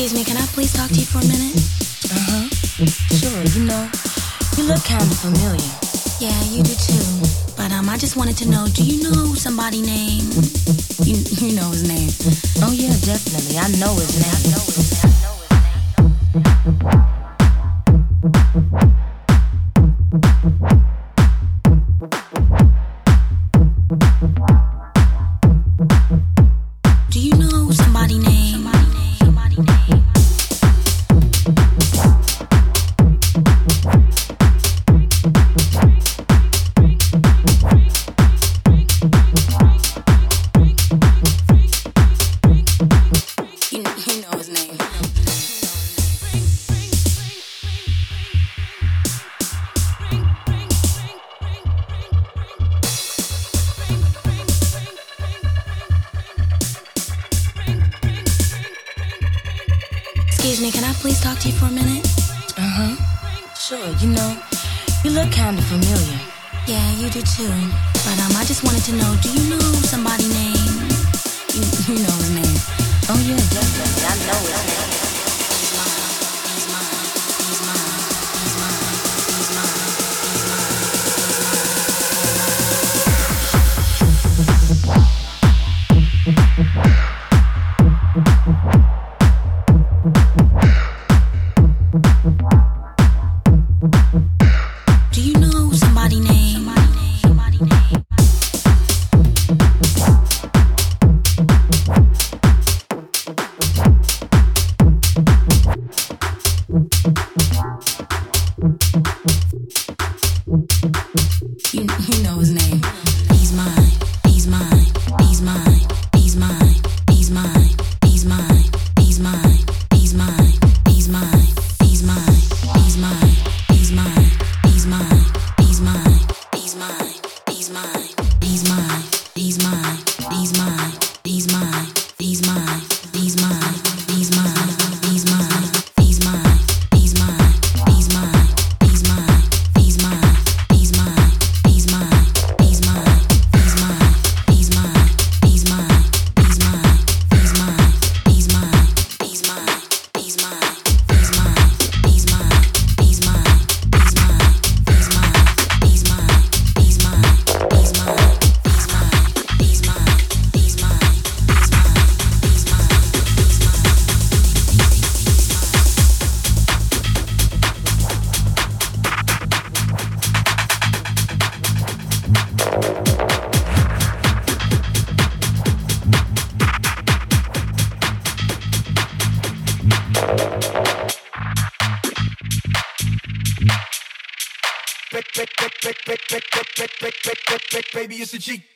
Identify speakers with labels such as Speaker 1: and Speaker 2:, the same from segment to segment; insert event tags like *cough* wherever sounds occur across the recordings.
Speaker 1: Excuse me, can I please talk to you for a minute?
Speaker 2: Uh huh. Sure, you know, you look kind of familiar.
Speaker 1: Yeah, you do too. But um, I just wanted to know, do you know somebody named? You you know his name?
Speaker 2: Oh yeah, definitely. I know his name.
Speaker 1: I
Speaker 2: know
Speaker 1: his name.
Speaker 2: I know his name. Mr.
Speaker 1: G.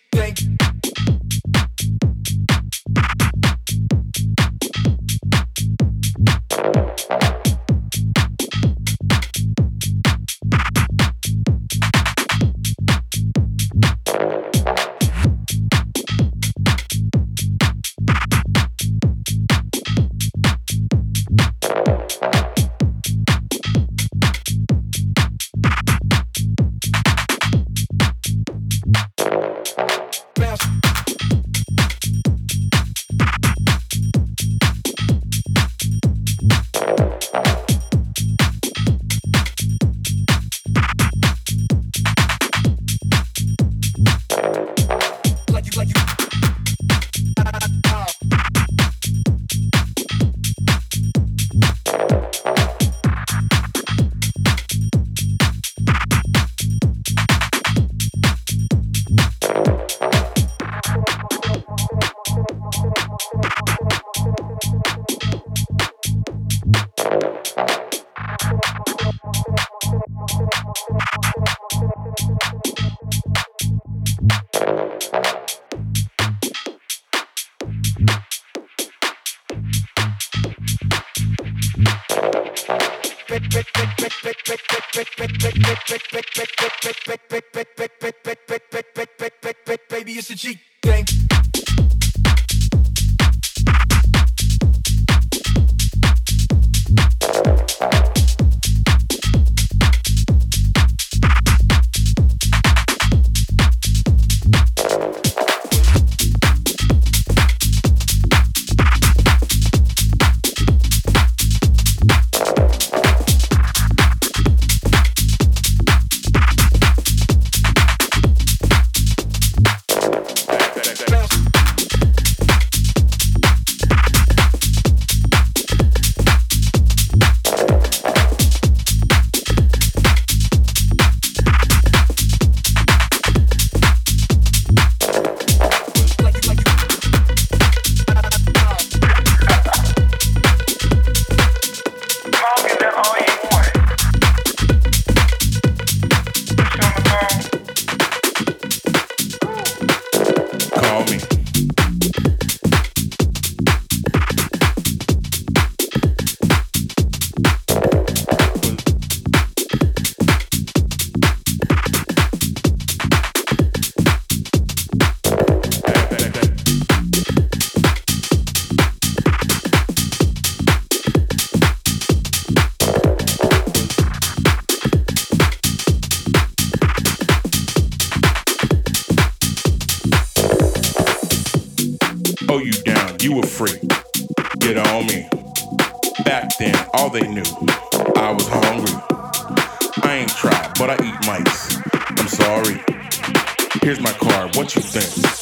Speaker 1: you were free. Get on me.
Speaker 2: Back then, all they knew, I was
Speaker 1: hungry. I ain't tried, but I eat mice. I'm sorry. Here's my card, what you think?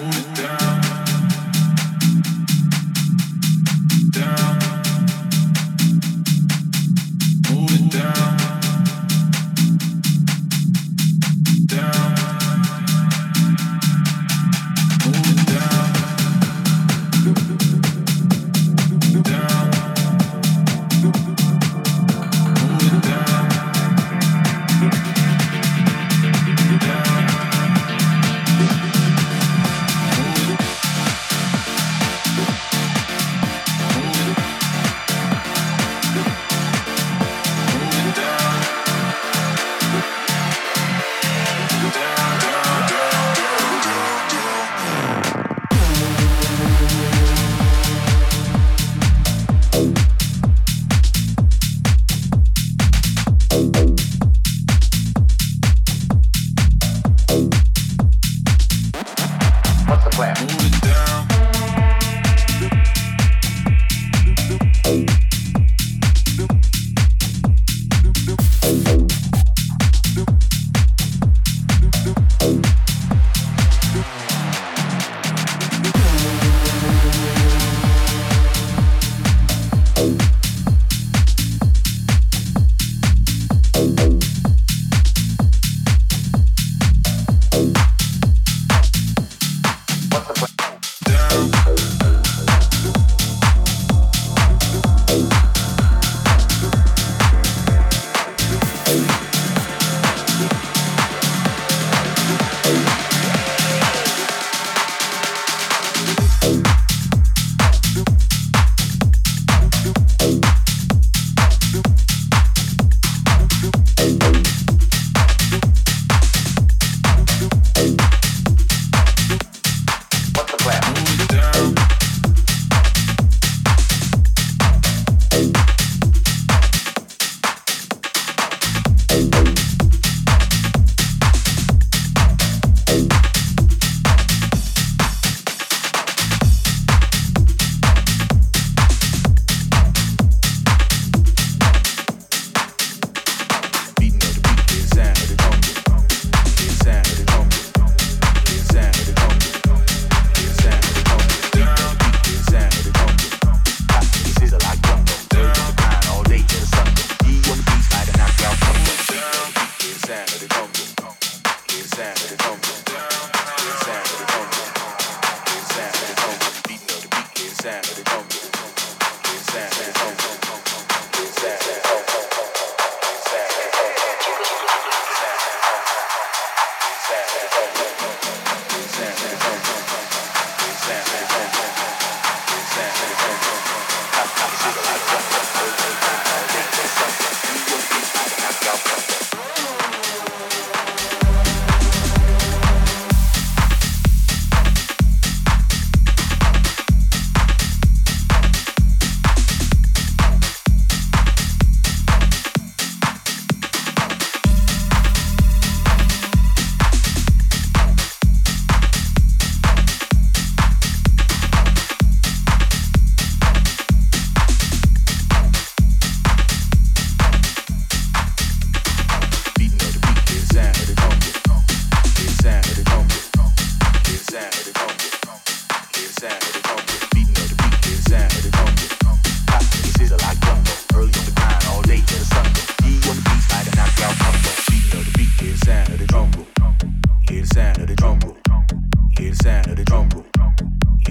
Speaker 1: Ooh.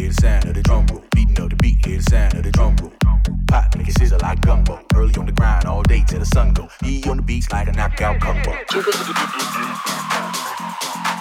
Speaker 1: hear the sound of the drum roll. Beating up the beat, hear the sound of the drum roll. Pop, make it sizzle like gumbo. Early on the grind, all day till the sun go. E on the
Speaker 3: beats like a
Speaker 4: knockout combo. *laughs*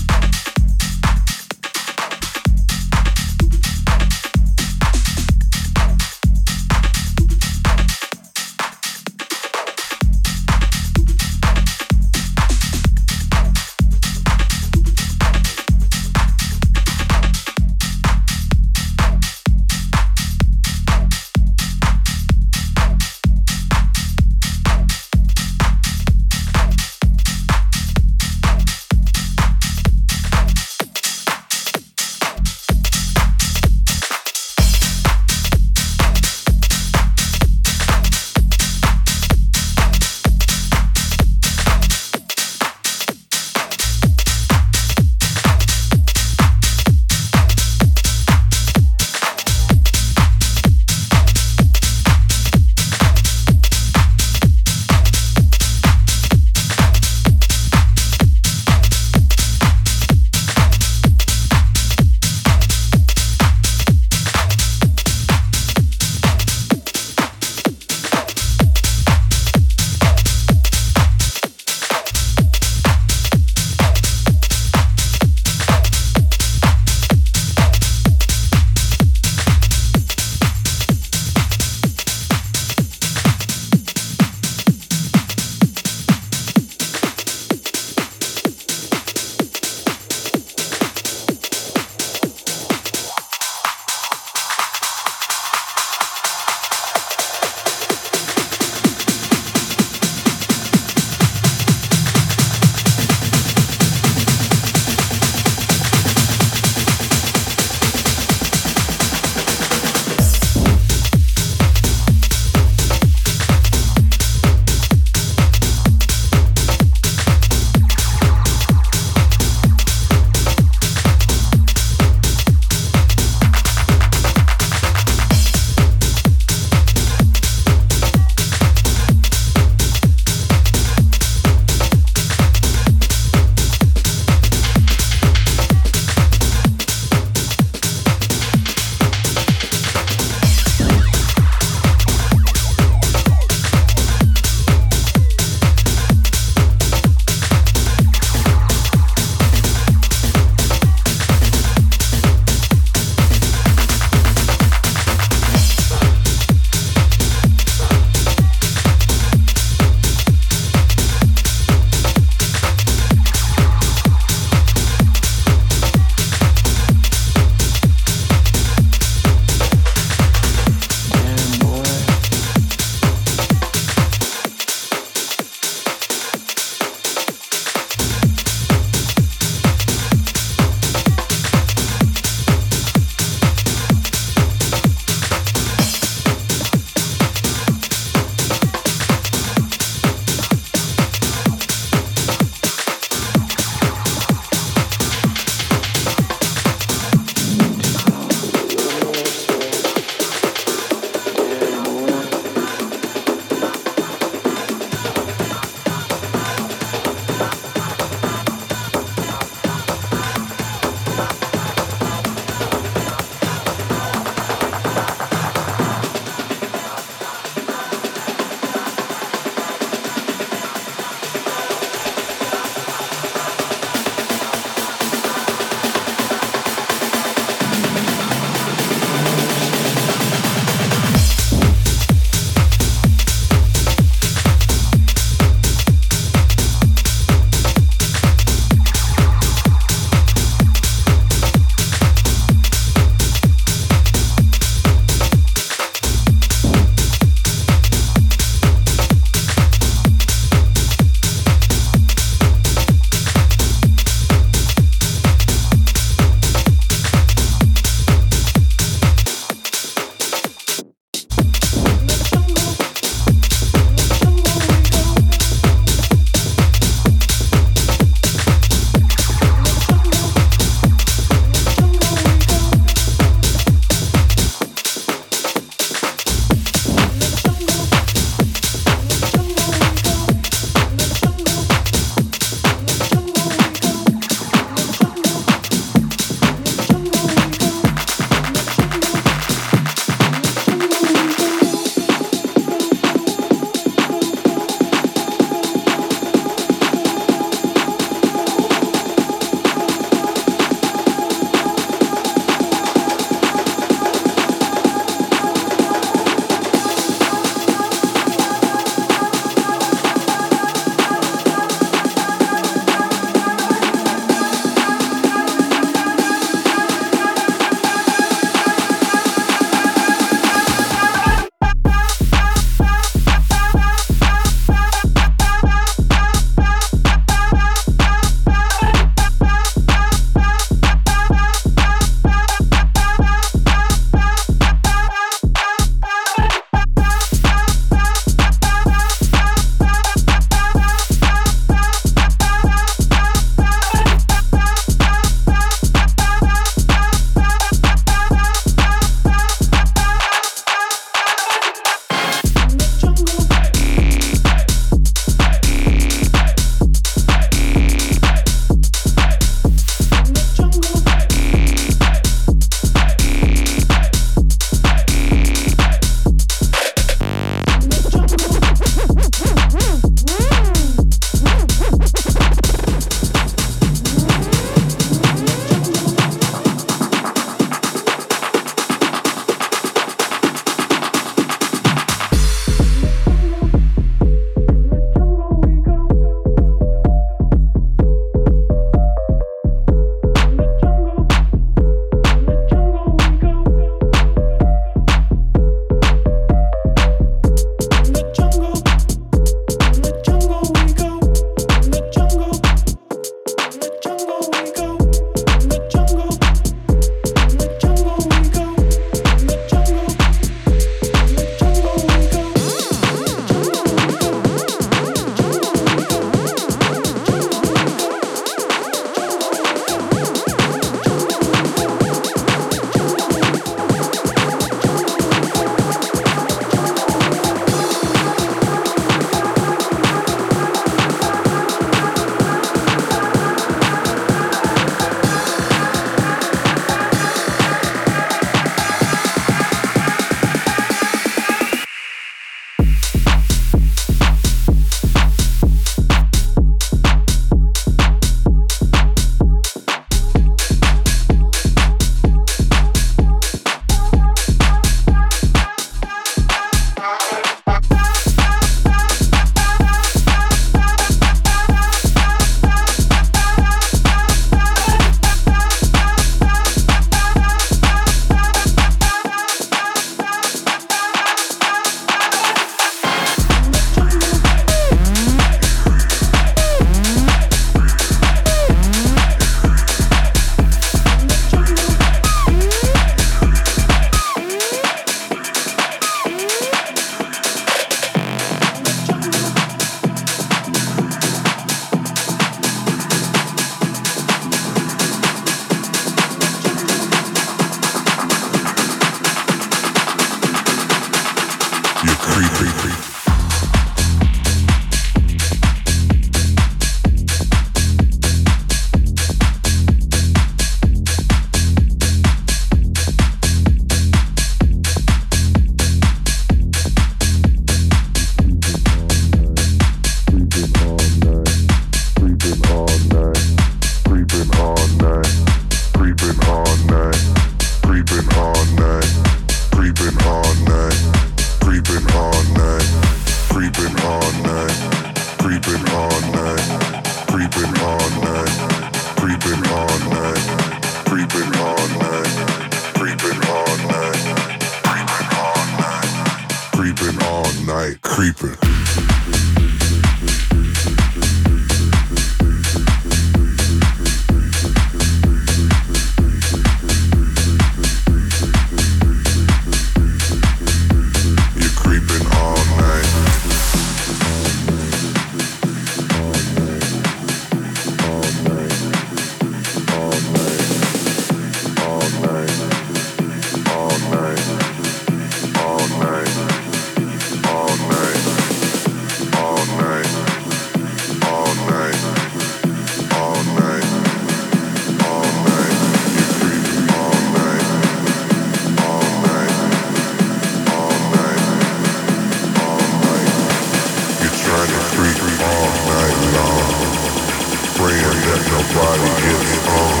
Speaker 4: nobody gets on.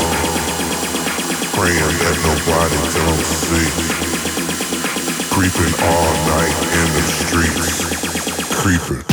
Speaker 4: Praying that nobody don't see. Creeping all night in the streets. Creeping.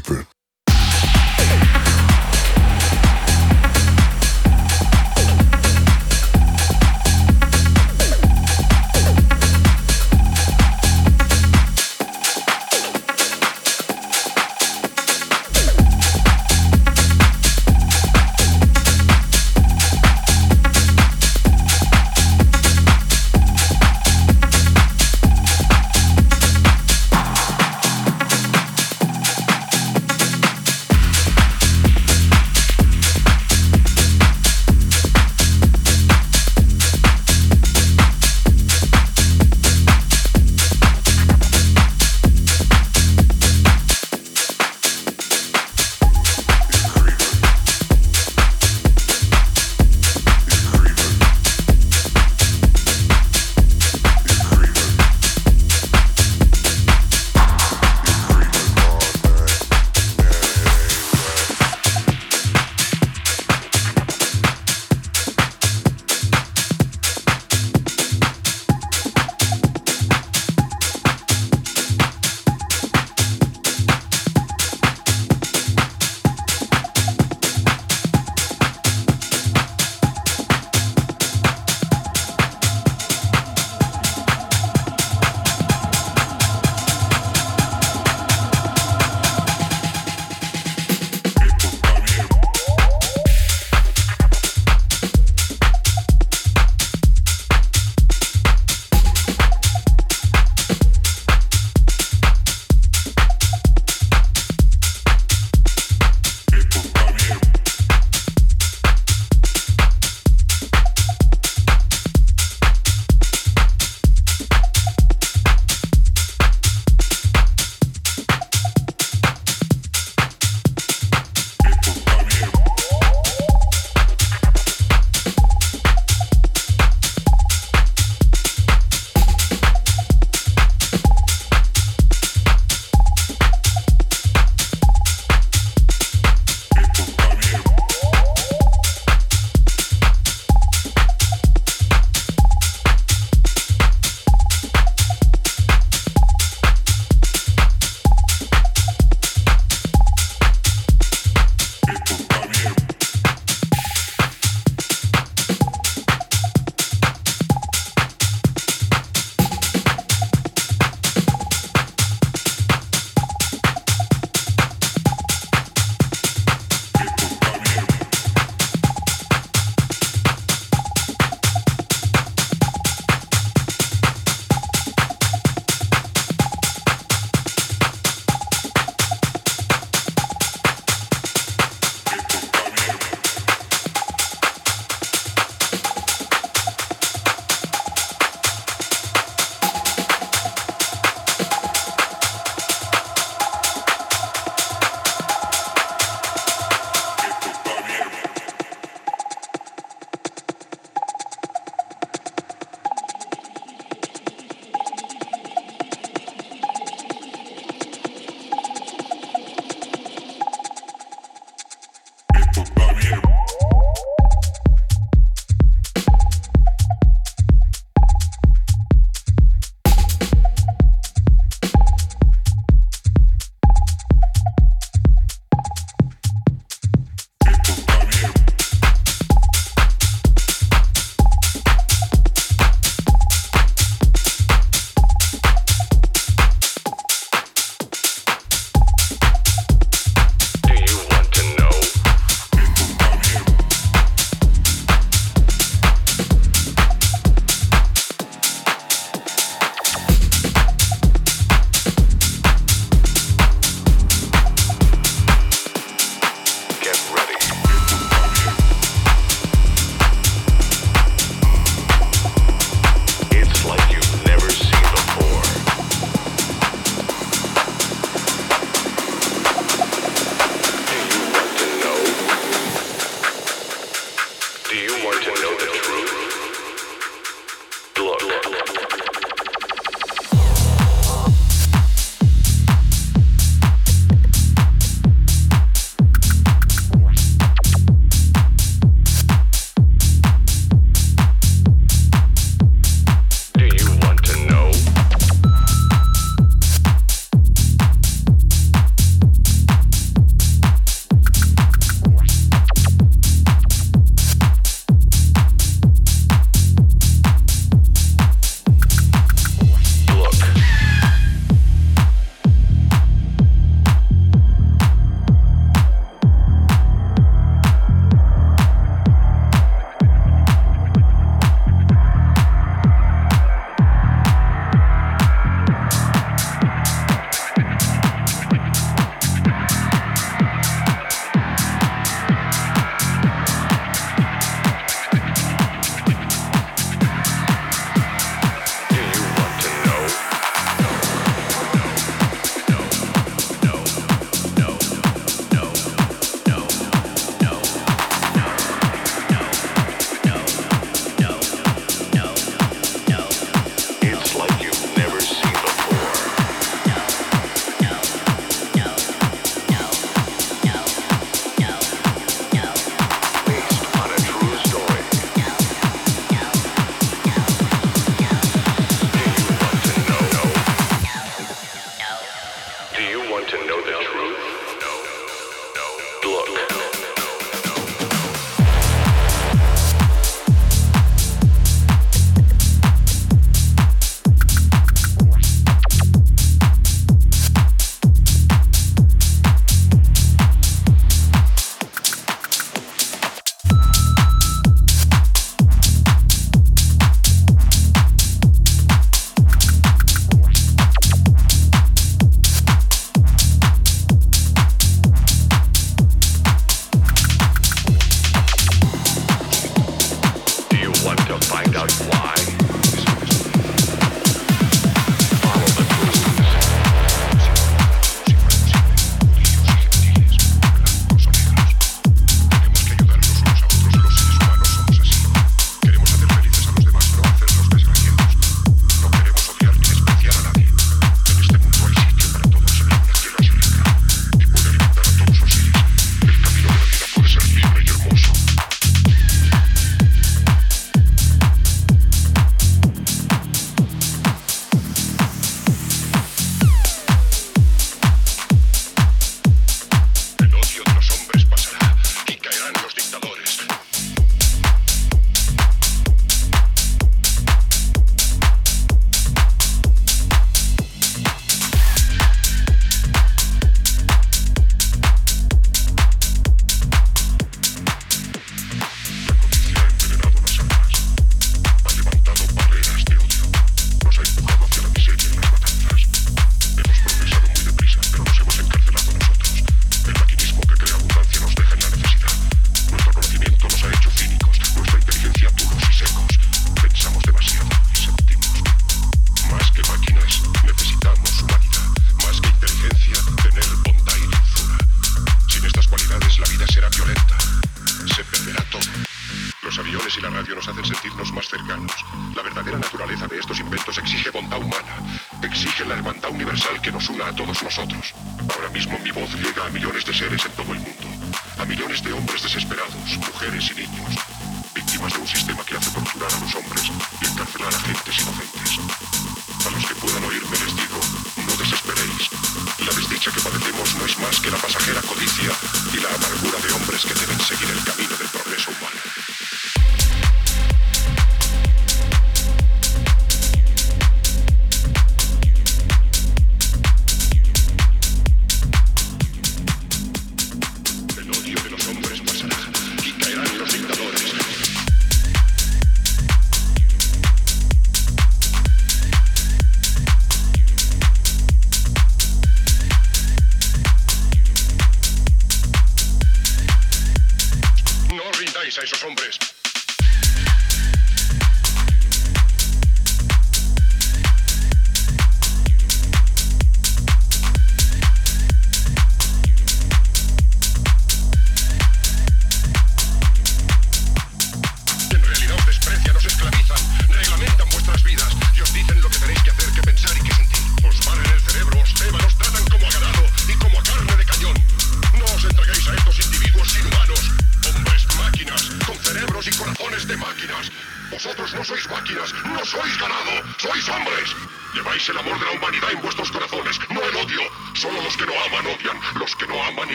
Speaker 4: sleeping.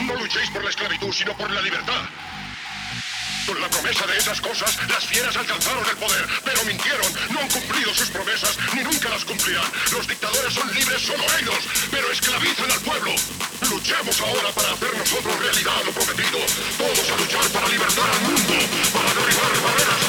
Speaker 4: No luchéis por la esclavitud, sino por la libertad. Con la promesa de esas cosas, las fieras alcanzaron el poder, pero mintieron, no han cumplido sus promesas, ni nunca las cumplirán. Los dictadores son libres solo ellos, pero esclavizan al pueblo. Luchemos ahora para hacer nosotros realidad lo prometido. Todos a luchar para libertar al mundo, para derribar barreras